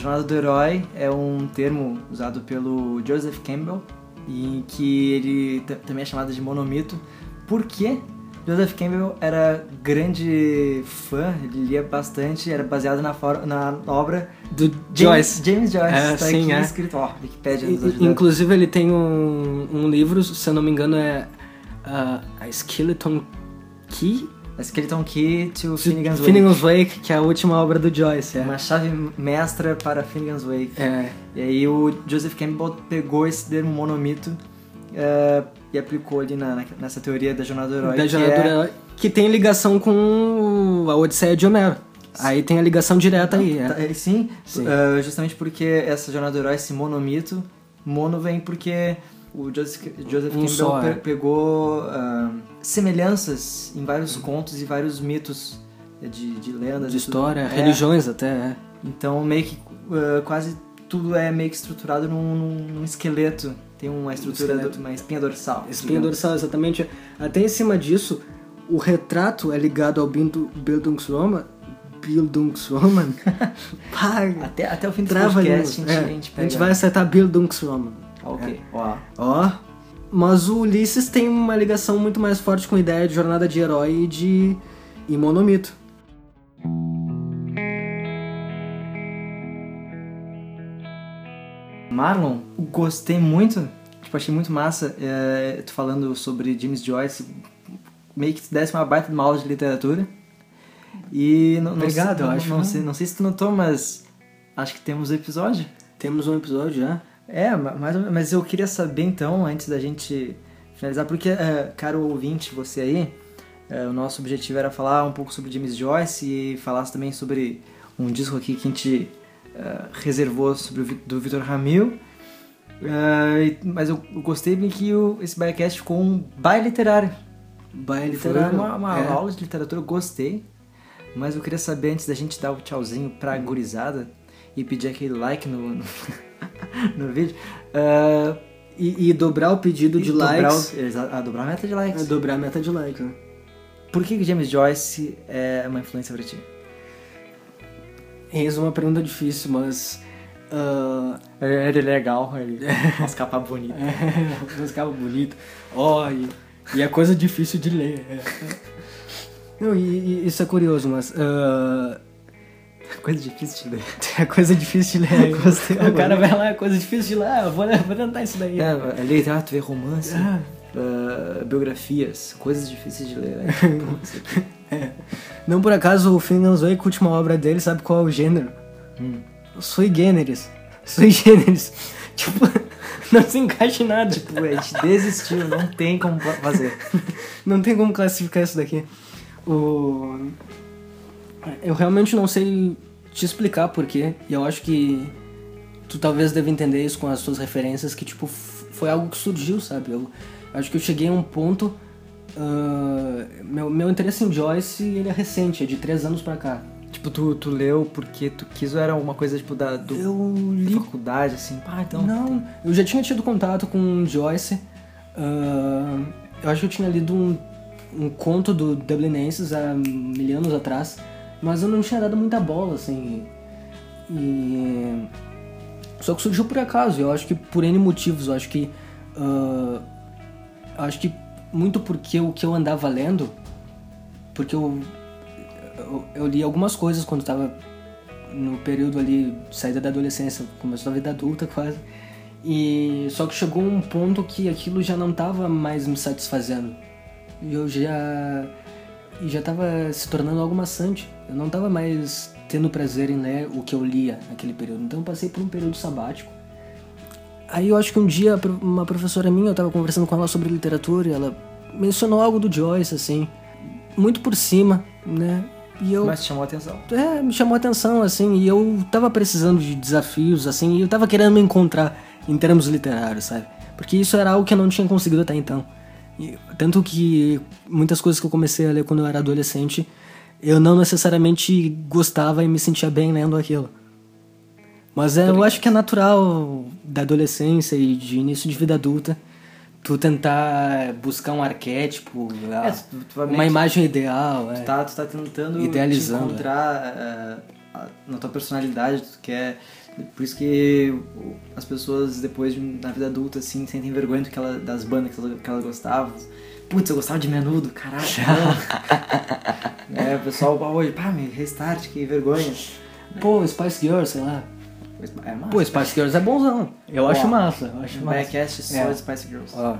Jornada do Herói é um termo usado pelo Joseph Campbell, e que ele também é chamado de monomito. Por quê? Joseph Campbell era grande fã, ele lia bastante, era baseado na, na obra do James, Joyce. James Joyce, é, tá sim, aqui é. escrito, ó, Wikipedia Inclusive ele tem um, um livro, se eu não me engano é uh, A Skeleton Key? A Skeleton Key to Finnegan's Wake. Finnegan's Wake, que é a última obra do Joyce. É. Uma chave mestra para Finnegan's Wake. É. E aí o Joseph Campbell pegou esse termo monomito uh, e aplicou ali na, nessa teoria da jornada do herói. Da jornada do é herói, que tem ligação com a Odisseia de Homero. Aí tem a ligação direta aí. É. Tá, sim, sim. Uh, justamente porque essa jornada do herói, esse monomito, mono vem porque o Joseph, Joseph um Campbell só, é. pegou uh, semelhanças em vários contos e vários mitos de, de lendas. De história, tudo. religiões é. até, é. Então meio que uh, quase tudo é meio que estruturado num, num esqueleto tem uma estrutura, do, uma espinha dorsal. Espinha digamos. dorsal, exatamente. Até em cima disso, o retrato é ligado ao Bildungsroman. Bildungsroman? até, até o fim do podcast a gente, é, a gente pega... A gente vai acertar Bildungsroman. Ok, é. ó. Mas o Ulisses tem uma ligação muito mais forte com a ideia de jornada de herói e de e monomito. Marlon, gostei muito. Tipo, achei muito massa. É, tu falando sobre James Joyce. Meio que tu desse uma baita de uma aula de literatura. E não, Obrigado, não, eu acho. Não, sei, não sei se tu notou, mas acho que temos um episódio. Temos um episódio já. É, mas, mas eu queria saber então, antes da gente finalizar, porque, é, caro ouvinte, você aí, é, o nosso objetivo era falar um pouco sobre James Joyce e falar também sobre um disco aqui que a gente uh, reservou sobre o do Vitor Ramil. Uh, mas eu, eu, gostei bem que o, esse Biocast ficou um baile literário. Baile literário. Foi uma, uma é. aula de literatura, eu gostei. Mas eu queria saber, antes da gente dar o tchauzinho pra gurizada e pedir aquele like no, no, no vídeo. Uh, e, e, dobrar o pedido de likes. O, ah, dobrar a meta de likes. É, dobrar a meta de likes, né? Por que, que James Joyce é uma influência pra ti? Eis uma pergunta difícil, mas. Uh... Ele é legal, ele. umas capas bonitas. É, umas capas bonitas. Ó, oh, e, e é coisa difícil de ler. É. Não, e, e, isso é curioso, mas. Uh... Coisa difícil de ler. É coisa difícil de ler. Gostei, o cara vai lá, é coisa difícil de ler. Ah, vou, vou tentar isso daí. É, é literatura, é romance. Ah. Uh, biografias, coisas difíceis de ler. Né? é. Não por acaso o Wake, a última obra dele, sabe qual é o gênero? Hum. Sui generis. Sui generis. tipo, não se encaixa em nada. Tipo, a gente desistiu, não tem como fazer. não tem como classificar isso daqui. O... Eu realmente não sei te explicar porquê. E eu acho que tu talvez deva entender isso com as suas referências, que tipo, foi algo que surgiu, sabe? Eu acho que eu cheguei a um ponto Uh, meu, meu interesse em Joyce ele é recente, é de três anos pra cá. Tipo, tu, tu leu porque tu quis ou era uma coisa tipo da do, li... faculdade, assim? Ah, então. Não, tem... eu já tinha tido contato com Joyce. Uh, eu acho que eu tinha lido um, um conto do Dublinenses há mil anos atrás, mas eu não tinha dado muita bola, assim. E. Só que surgiu por acaso, eu acho que por N motivos, eu acho que. Uh, acho que muito porque o que eu andava lendo, porque eu, eu, eu li algumas coisas quando estava no período ali, saída da adolescência, começo da vida adulta quase, E só que chegou um ponto que aquilo já não tava mais me satisfazendo. E eu já e já tava se tornando algo maçante. Eu não tava mais tendo prazer em ler o que eu lia naquele período. Então eu passei por um período sabático. Aí eu acho que um dia uma professora minha, eu tava conversando com ela sobre literatura e ela mencionou algo do Joyce assim, muito por cima, né? E eu, Mas chamou a atenção. É, me chamou a atenção, assim, e eu tava precisando de desafios, assim, e eu tava querendo me encontrar em termos literários, sabe? Porque isso era algo que eu não tinha conseguido até então. E, tanto que muitas coisas que eu comecei a ler quando eu era adolescente, eu não necessariamente gostava e me sentia bem lendo aquilo. Mas é, eu acho que é natural da adolescência e de início de vida adulta tu tentar buscar um arquétipo, é, tu, tu uma imagem ideal. Tu, é. tá, tu tá tentando Idealizando, te encontrar é. na tua personalidade, tu quer. Por isso que as pessoas depois, na vida adulta, assim, sentem vergonha do que ela, das bandas que elas, que elas gostavam. Putz, eu gostava de menudo, caralho. é, o pessoal hoje, pá, me restart, que vergonha. Pô, Spice Girls, sei lá. É massa. Pô, Spice Girls é bonzão. Eu Ó, acho massa. Eu acho massa. Backcast só é. Spice Girls. Ó.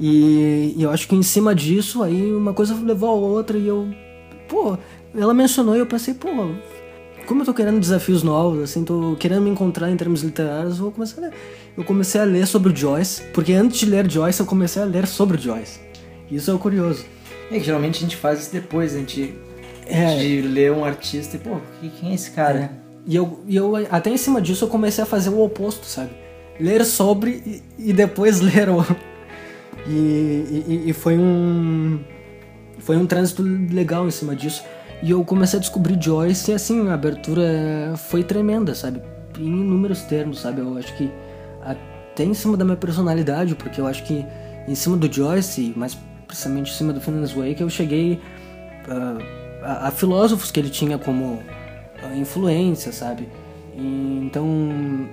E, e, eu acho que em cima disso, aí uma coisa levou a outra e eu. Pô, ela mencionou e eu pensei, pô, como eu tô querendo desafios novos, assim, tô querendo me encontrar em termos literários, vou começar a ler. Eu comecei a ler sobre o Joyce, porque antes de ler Joyce, eu comecei a ler sobre o Joyce. Isso é o curioso. É que geralmente a gente faz isso depois, a gente. É. De ler um artista e, pô, quem é esse cara? É. E eu, e eu, até em cima disso, eu comecei a fazer o oposto, sabe? Ler sobre e, e depois ler o. E, e, e, foi um. Foi um trânsito legal em cima disso. E eu comecei a descobrir Joyce e assim, a abertura foi tremenda, sabe? Em inúmeros termos, sabe? Eu acho que até em cima da minha personalidade, porque eu acho que em cima do Joyce, mais precisamente em cima do Finland's Wake, eu cheguei uh, a, a filósofos que ele tinha como influência, sabe? E, então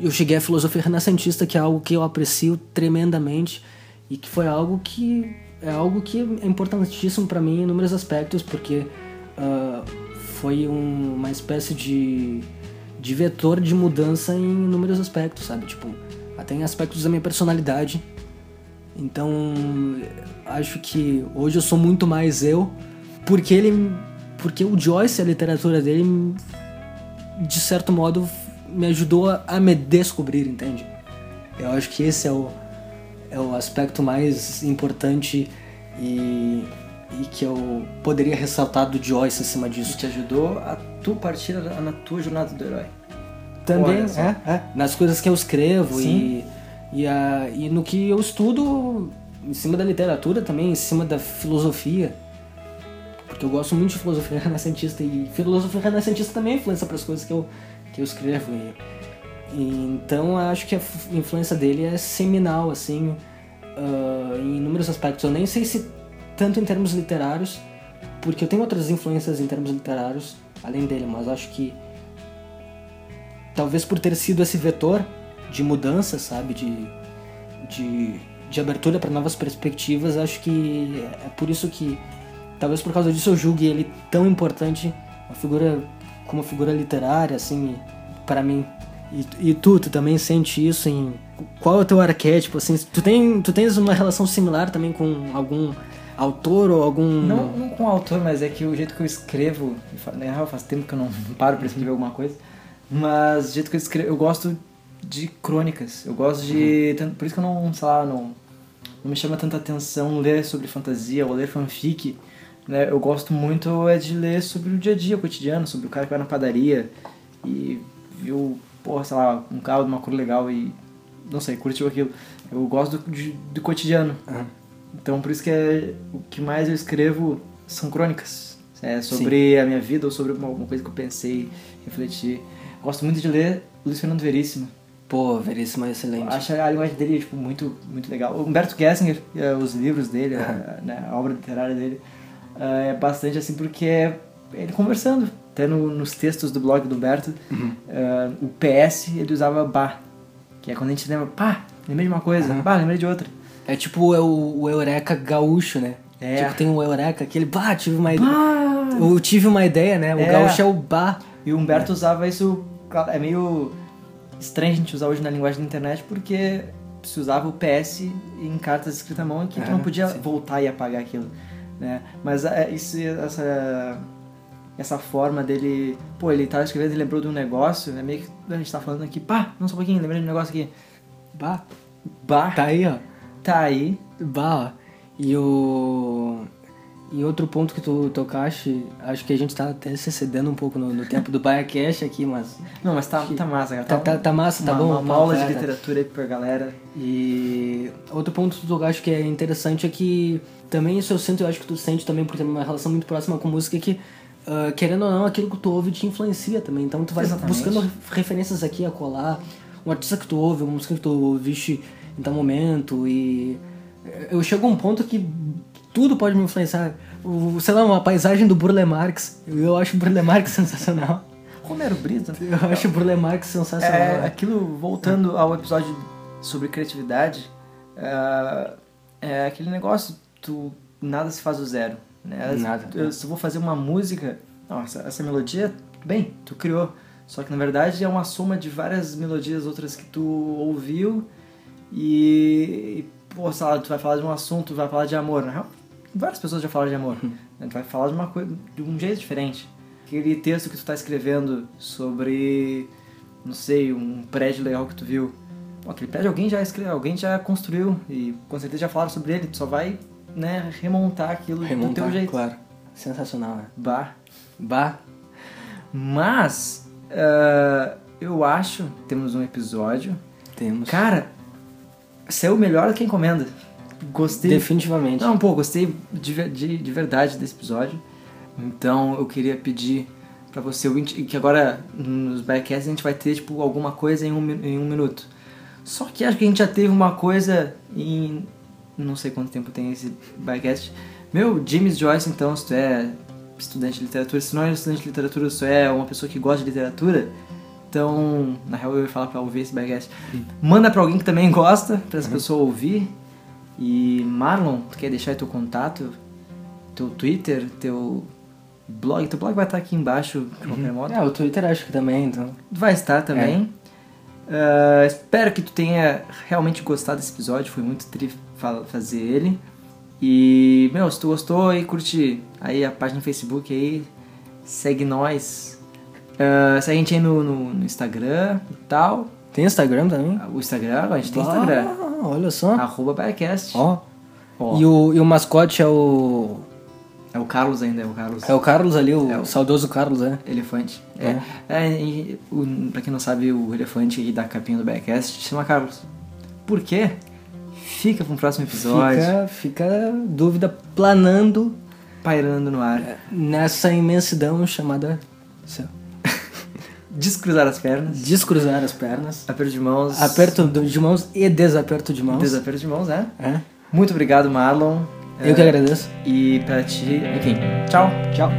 eu cheguei à filosofia renascentista, que é algo que eu aprecio tremendamente e que foi algo que é algo que é importantíssimo para mim em inúmeros aspectos, porque uh, foi um, uma espécie de, de vetor de mudança em inúmeros aspectos, sabe? Tipo, até em aspectos da minha personalidade. Então, acho que hoje eu sou muito mais eu, porque ele porque o Joyce, a literatura dele, de certo modo, me ajudou a me descobrir, entende? Eu acho que esse é o, é o aspecto mais importante e, e que eu poderia ressaltar do Joyce acima disso. E te ajudou a tu partir na tua jornada do herói. Também, é, é, Nas coisas que eu escrevo Sim. e, e, a, e no que eu estudo em cima da literatura também, em cima da filosofia porque eu gosto muito de filosofia renascentista e filosofia renascentista também é influencia para as coisas que eu, que eu escrevo. E, e, então acho que a influência dele é seminal, assim, uh, em inúmeros aspectos. Eu nem sei se tanto em termos literários, porque eu tenho outras influências em termos literários além dele, mas acho que talvez por ter sido esse vetor de mudança, sabe, de, de, de abertura para novas perspectivas, acho que é por isso que Talvez por causa disso eu julgue ele tão importante, uma figura como figura literária, assim, para mim. E, e, tu, tu também sente isso em qual é o teu arquétipo, assim? Tu, tem, tu tens uma relação similar também com algum autor ou algum. Não, não com autor, mas é que o jeito que eu escrevo. Na real, faz tempo que eu não paro pra escrever alguma coisa. Mas o jeito que eu escrevo. Eu gosto de crônicas. Eu gosto de. Uhum. Por isso que eu não, sei lá, não, não me chama tanta atenção ler sobre fantasia ou ler fanfic né, eu gosto muito é de ler sobre o dia a dia, o cotidiano, sobre o cara que vai na padaria e viu, porra, sei lá, um carro de uma cor legal e, não sei, curtiu aquilo. Eu gosto do, de, do cotidiano. Uhum. Então, por isso que é, o que mais eu escrevo são crônicas. É sobre Sim. a minha vida ou sobre alguma coisa que eu pensei, refleti. Gosto muito de ler Luiz Fernando Veríssimo. Pô, Veríssimo é excelente. Acho a linguagem dele tipo, muito, muito legal. O Humberto Gessinger, é, os livros dele, a, né, a obra literária dele, uh, é bastante assim porque é ele conversando. Até no, nos textos do blog do Humberto, uhum. uh, o PS ele usava bah, que é quando a gente lembra, pá, lembrei de uma coisa, uhum. bah, lembrei de outra. É tipo o, o Eureka gaúcho, né? É. Tipo, tem o Eureka, aquele bah, tive uma ideia. Eu tive uma ideia, né? O é. gaúcho é o bah. E o Humberto é. usava isso, é meio estranho a gente usar hoje na linguagem da internet porque se usava o PS em cartas escritas à mão que tu É, não podia sim. voltar e apagar aquilo, né? Mas é, isso, essa essa forma dele, pô, ele tava escrevendo e lembrou de um negócio, né? Meio que a gente tá falando aqui, pá, não só um pouquinho, lembrei de um negócio aqui. Bah, Bah, tá aí, ó. Tá aí. Bah. E o. E outro ponto que tu tocaste, acho que a gente tá até se excedendo um pouco no, no tempo do BaiaCast aqui, mas. Não, mas tá, tá massa, cara. Tá, tá, tá massa, tá uma, bom? Uma, uma aula de tá- literatura aí pra galera. E outro ponto que tu acho que é interessante é que também isso eu sinto, eu acho que tu sente também por ter uma relação muito próxima com música que ah, querendo ou não, aquilo que tu ouve te influencia também. Então tu vai Exatamente. buscando referências aqui a colar, um artista que tu ouve, uma música que tu ouviste em tal momento e eu chego a um ponto que tudo pode me influenciar. O, sei lá, uma paisagem do Burle Marx. Eu acho o Burle Marx sensacional. Romero Brito. Eu acho o Burle Marx sensacional. É, aquilo, voltando ao episódio sobre criatividade, é, é aquele negócio, tu nada se faz do zero. Né? Nada. Eu, se eu vou fazer uma música, nossa, essa melodia, bem, tu criou. Só que na verdade é uma soma de várias melodias outras que tu ouviu e, e pô, sei lá, tu vai falar de um assunto, tu vai falar de amor. Na real, várias pessoas já falaram de amor. né? Tu vai falar de uma coisa, de um jeito diferente. Aquele texto que tu tá escrevendo sobre, não sei, um prédio legal que tu viu. Pô, aquele prédio alguém já escreveu, alguém já construiu e com certeza já falaram sobre ele. Tu só vai, né, remontar aquilo do Remontar, teu jeito. claro. Sensacional, né? Bah. Bah. Mas, ah, eu acho, temos um episódio. Temos. Cara, saiu melhor do que encomenda. Gostei. Definitivamente. Não, pô, gostei de, de, de verdade desse episódio. Então eu queria pedir pra você, que agora nos backcasts a gente vai ter tipo alguma coisa em um, em um minuto. Só que acho que a gente já teve uma coisa em. Não sei quanto tempo tem esse backcast. Meu, James Joyce, então, se tu é estudante de literatura, se não é estudante de literatura, se tu é uma pessoa que gosta de literatura, então, na real eu ia falar pra ouvir esse backcast. Manda pra alguém que também gosta, pra essa pessoa ouvir. E Marlon, tu quer deixar teu contato, teu Twitter, teu blog? Teu blog vai estar aqui embaixo de qualquer modo. É, o Twitter acho que também, então. Vai estar também. Ah, espero que tu tenha realmente gostado desse episódio, foi muito tri fa- fazer ele. E, meu, se tu gostou aí, curte aí a página no Facebook aí, segue nós. Ah, segue a gente aí no, no- no Instagram e tal. Tem Instagram também? O Instagram, a gente tem Instagram. Ah, olha só. Arroba Biacast. Ó. Ó. E o, e o mascote é o. É o Carlos ainda, é o Carlos. É o Carlos ali, o, É o- saudoso Carlos, é. Elefante. É. é e o, pra quem não sabe, o elefante da capinha do Backcast se chama Carlos. Por quê? Fica pra um próximo episódio. Fica, fica dúvida planando Pairando no ar. nessa imensidão chamada céu. Descruzar as pernas. Descruzar as pernas. Aperto de mãos. Aperto de mãos e desaperto de mãos. Desaperto de mãos, é. É. Muito obrigado, Marlon. Eu que É, agradeço. E pra ti, enfim. Tchau. Tchau.